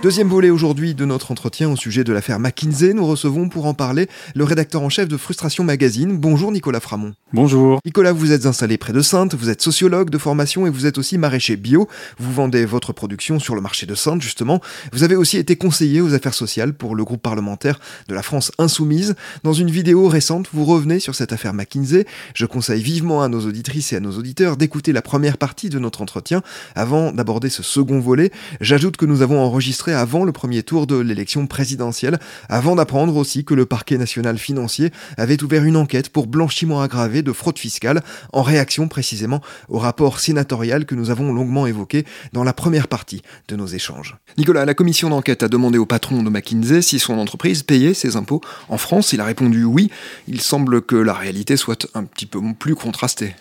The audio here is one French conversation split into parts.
Deuxième volet aujourd'hui de notre entretien au sujet de l'affaire McKinsey. Nous recevons pour en parler le rédacteur en chef de Frustration Magazine. Bonjour Nicolas Framont. Bonjour. Nicolas, vous êtes installé près de Sainte, vous êtes sociologue de formation et vous êtes aussi maraîcher bio. Vous vendez votre production sur le marché de Sainte justement. Vous avez aussi été conseiller aux affaires sociales pour le groupe parlementaire de la France Insoumise. Dans une vidéo récente, vous revenez sur cette affaire McKinsey. Je conseille vivement à nos auditrices et à nos auditeurs d'écouter la première partie de notre entretien avant d'aborder ce second volet. J'ajoute que nous avons enregistré avant le premier tour de l'élection présidentielle, avant d'apprendre aussi que le parquet national financier avait ouvert une enquête pour blanchiment aggravé de fraude fiscale, en réaction précisément au rapport sénatorial que nous avons longuement évoqué dans la première partie de nos échanges. Nicolas, la commission d'enquête a demandé au patron de McKinsey si son entreprise payait ses impôts en France. Il a répondu oui. Il semble que la réalité soit un petit peu plus contrastée.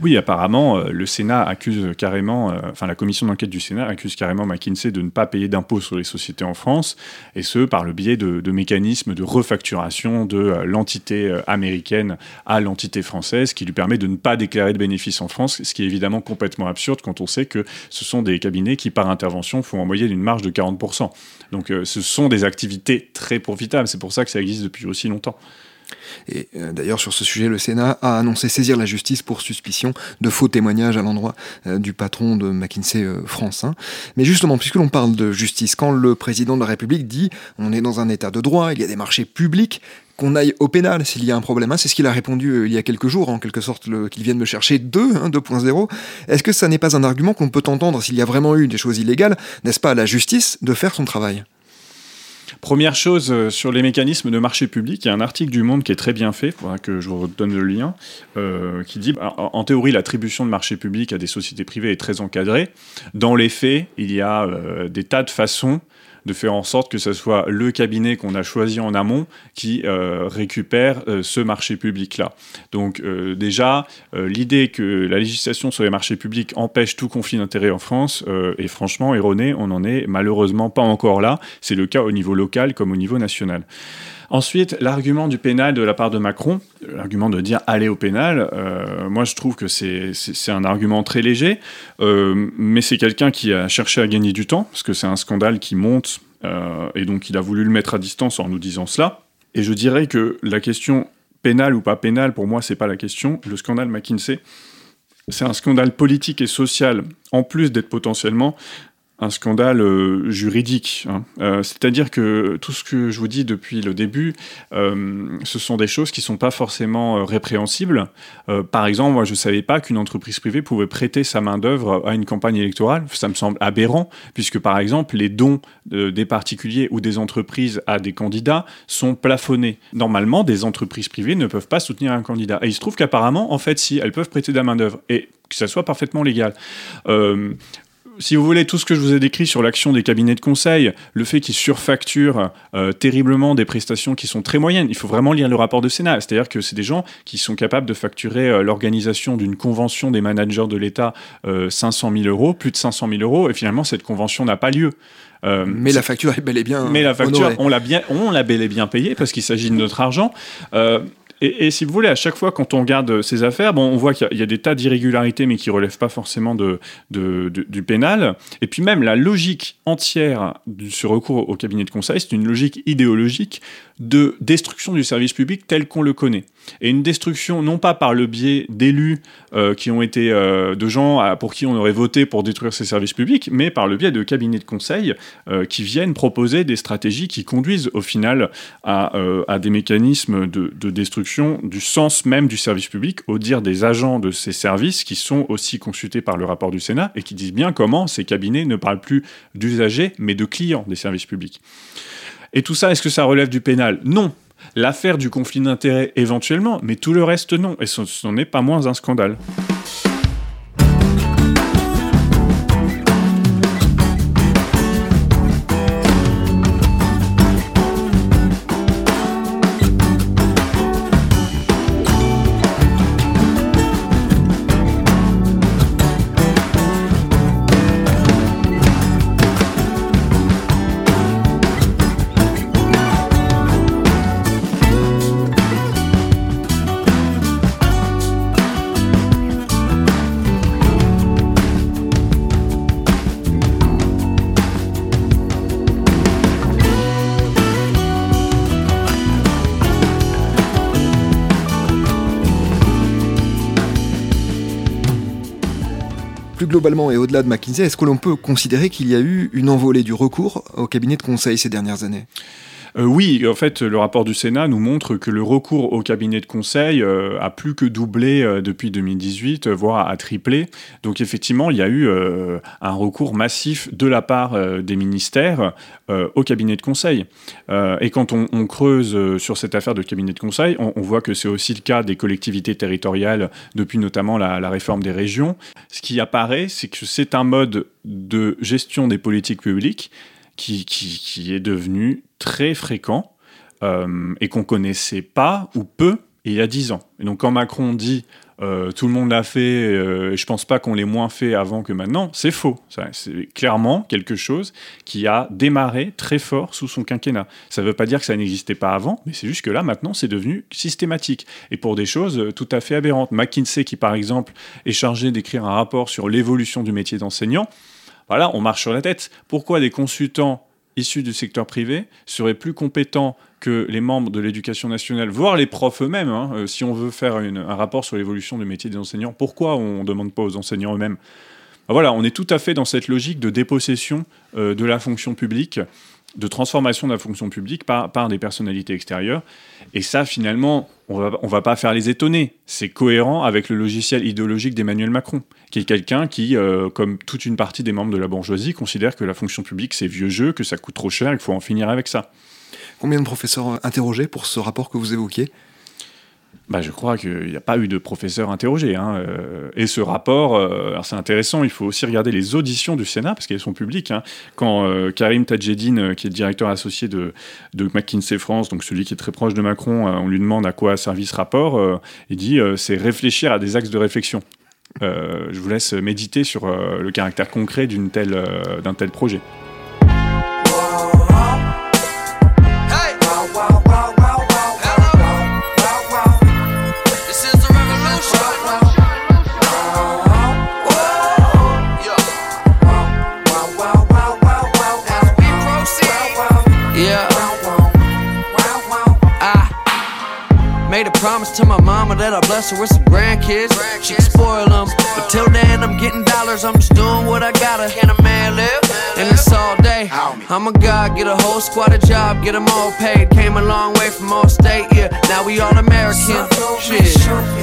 Oui, apparemment, euh, le Sénat accuse carrément, euh, enfin la commission d'enquête du Sénat accuse carrément McKinsey de ne pas payer d'impôts sur les sociétés en France, et ce par le biais de, mécanismes de refacturation de euh, l'entité américaine à l'entité française, qui lui permet de ne pas déclarer de bénéfices en France, ce qui est évidemment complètement absurde quand on sait que ce sont des cabinets qui, par intervention, font en moyenne une marge de 40%. Donc ce sont des activités très profitables, c'est pour ça que ça existe depuis aussi longtemps. Et euh, d'ailleurs, sur ce sujet, le Sénat a annoncé saisir la justice pour suspicion de faux témoignages à l'endroit euh, du patron de McKinsey euh, France. Hein. Mais justement, puisque l'on parle de justice, quand le président de la République dit on est dans un état de droit, il y a des marchés publics, qu'on aille au pénal s'il y a un problème. Hein, c'est ce qu'il a répondu il y a quelques jours, en quelque sorte, qu'il vienne me chercher 2, 2.0. Hein, Est-ce que ça n'est pas un argument qu'on peut entendre s'il y a vraiment eu des choses illégales, n'est-ce pas à la justice de faire son travail? Première chose euh, sur les mécanismes de marché public, il y a un article du Monde qui est très bien fait, faudra que je vous redonne le lien, euh, qui dit en théorie l'attribution de marché public à des sociétés privées est très encadrée. Dans les faits, il y a euh, des tas de façons de faire en sorte que ce soit le cabinet qu'on a choisi en amont qui euh, récupère euh, ce marché public-là. Donc euh, déjà, l'idée que la législation sur les marchés publics empêche tout conflit d'intérêts en France est franchement erronée. On n'en est malheureusement pas encore là. C'est le cas au niveau local comme au niveau national. Ensuite, l'argument du pénal de la part de Macron, l'argument de dire aller au pénal, euh, moi je trouve que c'est un argument très léger, euh, mais c'est quelqu'un qui a cherché à gagner du temps, parce que c'est un scandale qui monte, euh, et donc il a voulu le mettre à distance en nous disant cela. Et je dirais que la question pénale ou pas pénale, pour moi, c'est pas la question. Le scandale McKinsey, c'est un scandale politique et social, en plus d'être potentiellement un scandale euh, juridique. Hein. Euh, c'est-à-dire que tout ce que je vous dis depuis le début, euh, ce sont des choses qui sont pas forcément répréhensibles. par exemple, moi, je ne savais pas qu'une entreprise privée pouvait prêter sa main-d'œuvre à une campagne électorale. Ça me semble aberrant, puisque par exemple, les dons des particuliers ou des entreprises à des candidats sont plafonnés. Normalement, des entreprises privées ne peuvent pas soutenir un candidat. Et il se trouve qu'apparemment, en fait, si, elles peuvent prêter de la main-d'œuvre. Et que ça soit parfaitement légal si vous voulez, tout ce que je vous ai décrit sur l'action des cabinets de conseil, le fait qu'ils surfacturent euh, terriblement des prestations qui sont très moyennes, il faut vraiment lire le rapport de Sénat. C'est-à-dire que c'est des gens qui sont capables de facturer euh, l'organisation d'une convention des managers de l'État 500 euh, 000 euros, plus de 500 000 euros, et finalement cette convention n'a pas lieu. mais la facture est bel et bien. Mais la facture, on l'a bien, on l'a bel et bien payée parce qu'il s'agit de notre argent. Et, si vous voulez, à chaque fois, quand on regarde ces affaires, bon, on voit qu'il y, a des tas d'irrégularités, mais qui ne relèvent pas forcément de, du pénal. Et puis même, la logique entière de ce recours au cabinet de conseil, c'est une logique idéologique de destruction du service public tel qu'on le connaît. Et une destruction non pas par le biais d'élus euh, qui ont été euh, de gens pour qui on aurait voté pour détruire ces services publics, mais par le biais de cabinets de conseil euh, qui viennent proposer des stratégies qui conduisent au final à, des mécanismes de, de, destruction du sens même du service public, au dire des agents de ces services qui sont aussi consultés par le rapport du Sénat et qui disent bien comment ces cabinets ne parlent plus d'usagers mais de clients des services publics. Et tout ça, est-ce que ça relève du pénal? Non. L'affaire du conflit d'intérêts éventuellement, mais tout le reste non. Et ce n'en est pas moins un scandale. Globalement et au-delà de McKinsey, est-ce que l'on peut considérer qu'il y a eu une envolée du recours au cabinet de conseil ces dernières années? Euh, oui, en fait, le rapport du Sénat nous montre que le recours au cabinet de conseil euh, a plus que doublé euh, depuis 2018, voire a triplé. Donc effectivement, il y a eu un recours massif de la part des ministères au cabinet de conseil. et quand on, creuse sur cette affaire de cabinet de conseil, on, voit que c'est aussi le cas des collectivités territoriales depuis notamment la, réforme des régions. Ce qui apparaît, c'est que c'est un mode de gestion des politiques publiques qui, qui, est devenu très fréquent euh, et qu'on connaissait pas ou peu il y a dix ans. Et donc quand Macron dit euh, tout le monde l'a fait, euh, et je pense pas qu'on l'ait moins fait avant que maintenant, c'est faux. C'est clairement quelque chose qui a démarré très fort sous son quinquennat. Ça ne veut pas dire que ça n'existait pas avant, mais c'est juste que là, maintenant, c'est devenu systématique. Et pour des choses tout à fait aberrantes. McKinsey, qui par exemple est chargé d'écrire un rapport sur l'évolution du métier d'enseignant, voilà, on marche sur la tête. Pourquoi des consultants issus du secteur privé seraient plus compétents que les membres de l'éducation nationale, voire les profs eux-mêmes, hein, euh, si on veut faire un rapport sur l'évolution du métier des enseignants, pourquoi on ne demande pas aux enseignants eux-mêmes? Ben Voilà, on est tout à fait dans cette logique de dépossession euh, de la fonction publique de transformation de la fonction publique par, des personnalités extérieures. Et ça, finalement, on va, va pas faire les étonner. C'est cohérent avec le logiciel idéologique d'Emmanuel Macron, qui est quelqu'un qui, euh, comme toute une partie des membres de la bourgeoisie, considère que la fonction publique, c'est vieux jeu, que ça coûte trop cher, qu'il faut en finir avec ça. Combien de professeurs interrogés pour ce rapport que vous évoquiez? Bah, je crois qu'il n'y a pas eu de professeur interrogé. Hein, euh, et ce rapport, euh, c'est intéressant, il faut aussi regarder les auditions du Sénat, parce qu'elles sont publiques. Hein. Quand euh, Karim Tadjedine, qui est directeur associé de, de, McKinsey France, donc celui qui est très proche de Macron, on lui demande à quoi a servi ce rapport, il dit c'est réfléchir à des axes de réflexion. je vous laisse méditer sur le caractère concret d'un tel projet. Yeah. Promise to my mama that I bless her with some grandkids. She can spoil them. But till then, I'm getting dollars. I'm just doing what I gotta. Can a man live? And it's all day. I'm a god, get a whole squad a job, get them all paid. Came a long way from all state, yeah. Now we all American. Shit.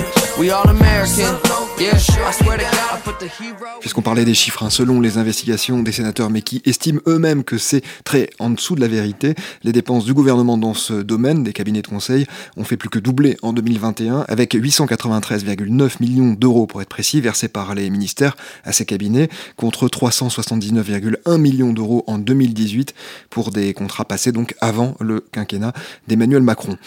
Puisqu'on parlait des chiffres, hein, selon les investigations des sénateurs, mais qui estiment eux-mêmes que c'est très en dessous de la vérité, les dépenses du gouvernement dans ce domaine, des cabinets de conseil, ont fait plus que doubler en 2021, avec 893,9 millions d'euros pour être précis, versés par les ministères à ces cabinets, contre 379,1 millions d'euros en 2018 pour des contrats passés donc avant le quinquennat d'Emmanuel Macron.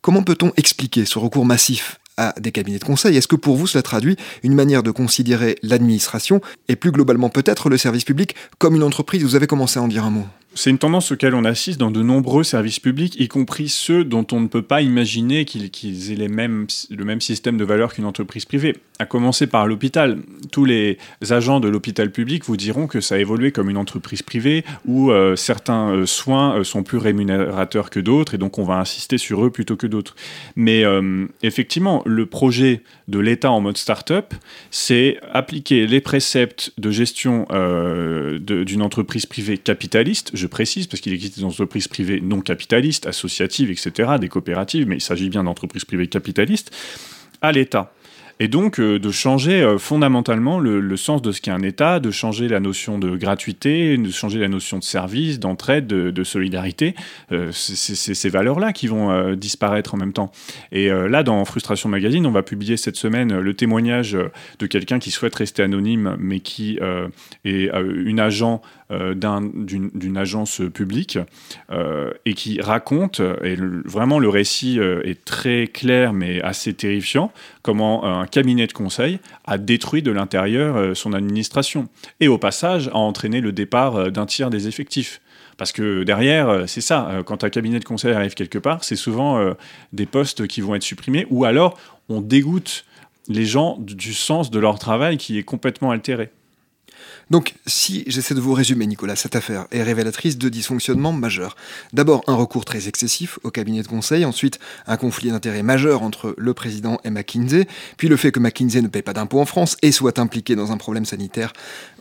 Comment peut-on expliquer ce recours massif à des cabinets de conseil? Est-ce que pour vous cela traduit une manière de considérer l'administration et plus globalement peut-être le service public comme une entreprise? Vous avez commencé à en dire un mot. C'est une tendance auquel on assiste dans de nombreux services publics, y compris ceux dont on ne peut pas imaginer qu'ils aient les mêmes, le même système de valeur qu'une entreprise privée. À commencer par l'hôpital. Tous les agents de l'hôpital public vous diront que ça a évolué comme une entreprise privée où euh, certains euh, soins euh, sont plus rémunérateurs que d'autres et donc on va insister sur eux plutôt que d'autres. Mais effectivement, le projet de l'État en mode start-up, c'est appliquer les préceptes de gestion d'une entreprise privée capitaliste je précise, parce qu'il existe des entreprises privées non capitalistes, associatives, etc., des coopératives, mais il s'agit bien d'entreprises privées capitalistes, à l'État. Et donc euh, de changer euh, fondamentalement le, sens de ce qu'est un État, de changer la notion de gratuité, de changer la notion de service, d'entraide, de, solidarité. Euh, c'est ces valeurs-là qui vont disparaître en même temps. Et là, dans Frustration Magazine, on va publier cette semaine le témoignage de quelqu'un qui souhaite rester anonyme, mais qui est une agent d'une agence publique et qui raconte, et vraiment le récit est très clair mais assez terrifiant, comment un cabinet de conseil a détruit de l'intérieur euh, son administration et au passage a entraîné le départ euh, d'un tiers des effectifs. Parce que derrière, euh, c'est ça, quand un cabinet de conseil arrive quelque part, c'est souvent des postes qui vont être supprimés ou alors on dégoûte les gens du sens de leur travail qui est complètement altéré. Donc, si j'essaie de vous résumer, Nicolas, cette affaire est révélatrice de dysfonctionnements majeurs. D'abord, un recours très excessif au cabinet de conseil, ensuite, un conflit d'intérêts majeur entre le président et McKinsey, puis le fait que McKinsey ne paye pas d'impôts en France et soit impliqué dans un problème sanitaire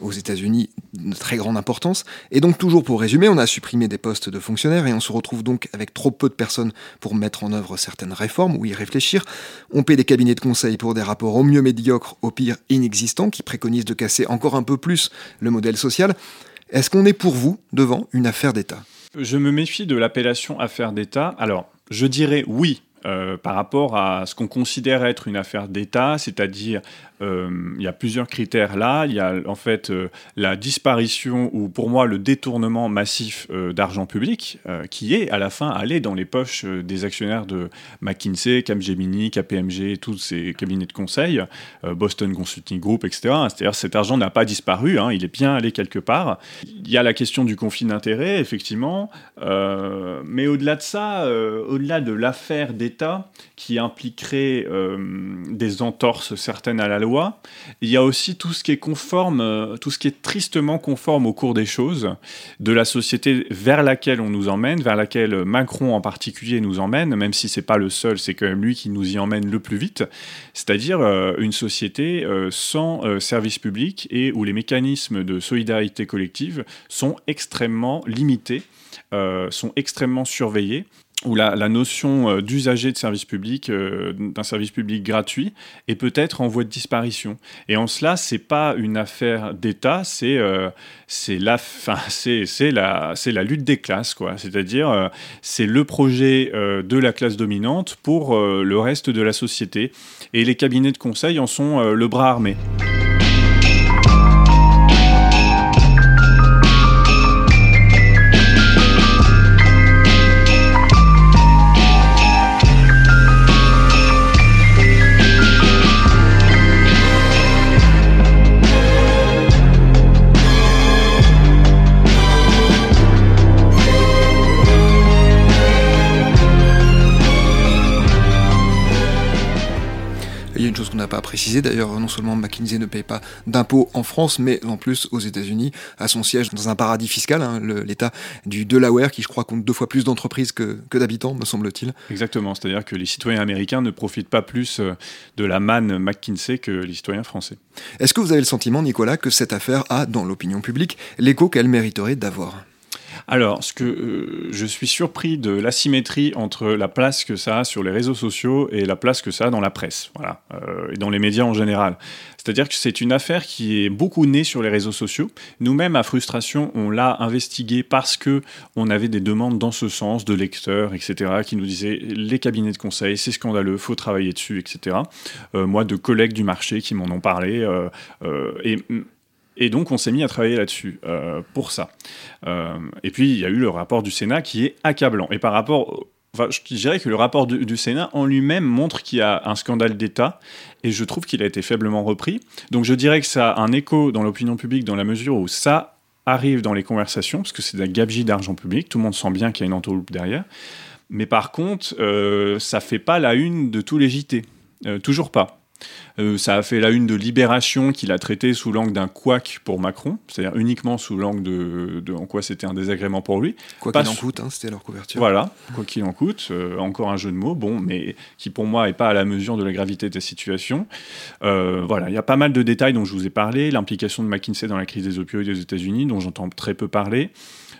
aux États-Unis de très grande importance. Et donc, toujours pour résumer, on a supprimé des postes de fonctionnaires et on se retrouve donc avec trop peu de personnes pour mettre en œuvre certaines réformes ou y réfléchir. On paie des cabinets de conseil pour des rapports au mieux médiocres, au pire inexistants, qui préconisent de casser encore un peu plus le modèle social. Est-ce qu'on est pour vous devant une affaire d'État? Je me méfie de l'appellation affaire d'État. Alors, je dirais oui, euh, par rapport à ce qu'on considère être une affaire d'État, c'est-à-dire euh, il y a plusieurs critères là. Il y a en fait euh, la disparition ou pour moi le détournement massif d'argent public qui est à la fin allé dans les poches des actionnaires de McKinsey, Capgemini, KPMG, tous ces cabinets de conseil, Boston Consulting Group, etc. C'est-à-dire cet argent n'a pas disparu, hein, il est bien allé quelque part. Il y a la question du conflit d'intérêts, effectivement, mais au-delà de ça, au-delà de l'affaire d'État qui impliquerait des entorses certaines à la loi, il y a aussi tout ce qui est conforme, euh, tout ce qui est tristement conforme au cours des choses de la société vers laquelle on nous emmène, vers laquelle Macron en particulier nous emmène, même si c'est pas le seul, c'est quand même lui qui nous y emmène le plus vite. C'est-à-dire euh, une société euh, sans service public et où les mécanismes de solidarité collective sont extrêmement limités, sont extrêmement surveillés où la, notion euh, d'usager de service public, euh, d'un service public gratuit, est peut-être en voie de disparition. Et en cela, c'est pas une affaire d'État, c'est euh, la, la, la lutte des classes. C'est-à-dire, c'est le projet de la classe dominante pour le reste de la société. Et les cabinets de conseil en sont le bras armé. Pas précisé. D'ailleurs, non seulement McKinsey ne paye pas d'impôts en France, mais en plus aux États-Unis, à son siège dans un paradis fiscal, hein, l'État du Delaware, qui je crois compte deux fois plus d'entreprises que, que d'habitants, me semble-t-il. Exactement, c'est-à-dire que les citoyens américains ne profitent pas plus euh, de la manne McKinsey que les citoyens français. Est-ce que vous avez le sentiment, Nicolas, que cette affaire a, dans l'opinion publique, l'écho qu'elle mériterait d'avoir? Alors, ce que euh, je suis surpris de l'asymétrie entre la place que ça a sur les réseaux sociaux et la place que ça a dans la presse, voilà, euh, et dans les médias en général. C'est-à-dire que c'est une affaire qui est beaucoup née sur les réseaux sociaux. Nous-mêmes, à Frustration, on l'a investigué parce que on avait des demandes dans ce sens de lecteurs, etc., qui nous disaient les cabinets de conseil, c'est scandaleux, faut travailler dessus, etc. Euh, moi, de collègues du marché qui m'en ont parlé. et et donc, on s'est mis à travailler là-dessus euh, pour ça. Euh, et puis, il y a eu le rapport du Sénat qui est accablant. Et par rapport. Enfin, je dirais que le rapport du, Sénat en lui-même montre qu'il y a un scandale d'État et je trouve qu'il a été faiblement repris. Donc je dirais que ça a un écho dans l'opinion publique dans la mesure où ça arrive dans les conversations, parce que c'est un gabegie d'argent public, tout le monde sent bien qu'il y a une entourloupe derrière. Mais par contre, euh, ça fait pas la une de tous les JT. Euh, toujours pas. Euh, ça a fait la une de Libération qu'il a traité sous l'angle d'un couac pour Macron, c'est-à-dire uniquement sous l'angle de, en quoi c'était un désagrément pour lui. Quoi qu'il en coûte, hein, c'était leur couverture. Voilà, quoi qu'il en coûte, euh, encore un jeu de mots, bon, mais qui pour moi n'est pas à la mesure de la gravité de la situation. Euh, voilà, il y a pas mal de détails dont je vous ai parlé, l'implication de McKinsey dans la crise des opioïdes aux États-Unis, dont j'entends très peu parler.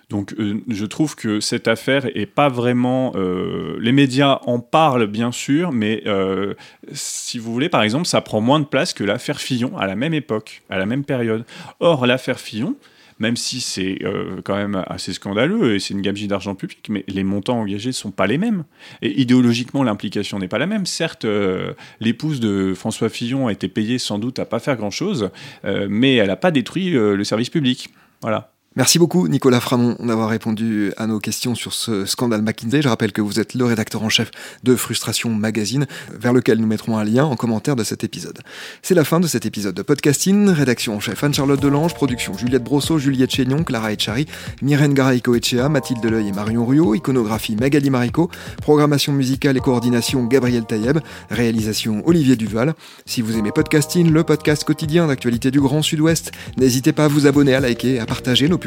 Donc euh, je trouve que cette affaire est pas vraiment... Euh, les médias en parlent bien sûr, mais euh, si vous voulez, par exemple, ça prend moins de place que l'affaire Fillon à la même époque, à la même période. Or, l'affaire Fillon, même si c'est quand même assez scandaleux et c'est une gabegie d'argent public, mais les montants engagés ne sont pas les mêmes. Et idéologiquement, l'implication n'est pas la même. Certes, l'épouse de François Fillon a été payée sans doute à pas faire grand-chose, mais elle n'a pas détruit le service public. Voilà. Merci beaucoup Nicolas Framont d'avoir répondu à nos questions sur ce scandale McKinsey. Je rappelle que vous êtes le rédacteur en chef de Frustration Magazine, vers lequel nous mettrons un lien en commentaire de cet épisode. C'est la fin de cet épisode de podcasting. Rédaction en chef Anne-Charlotte Delange, production Juliette Brosseau, Juliette Chénion, Clara Echari, Myrène Garaïco Echea, Mathilde Deleuil et Marion Ruot, iconographie Magali Marico, programmation musicale et coordination Gabriel Taïeb, réalisation Olivier Duval. Si vous aimez podcasting, le podcast quotidien d'actualité du Grand Sud-Ouest, n'hésitez pas à vous abonner, à liker et à partager nos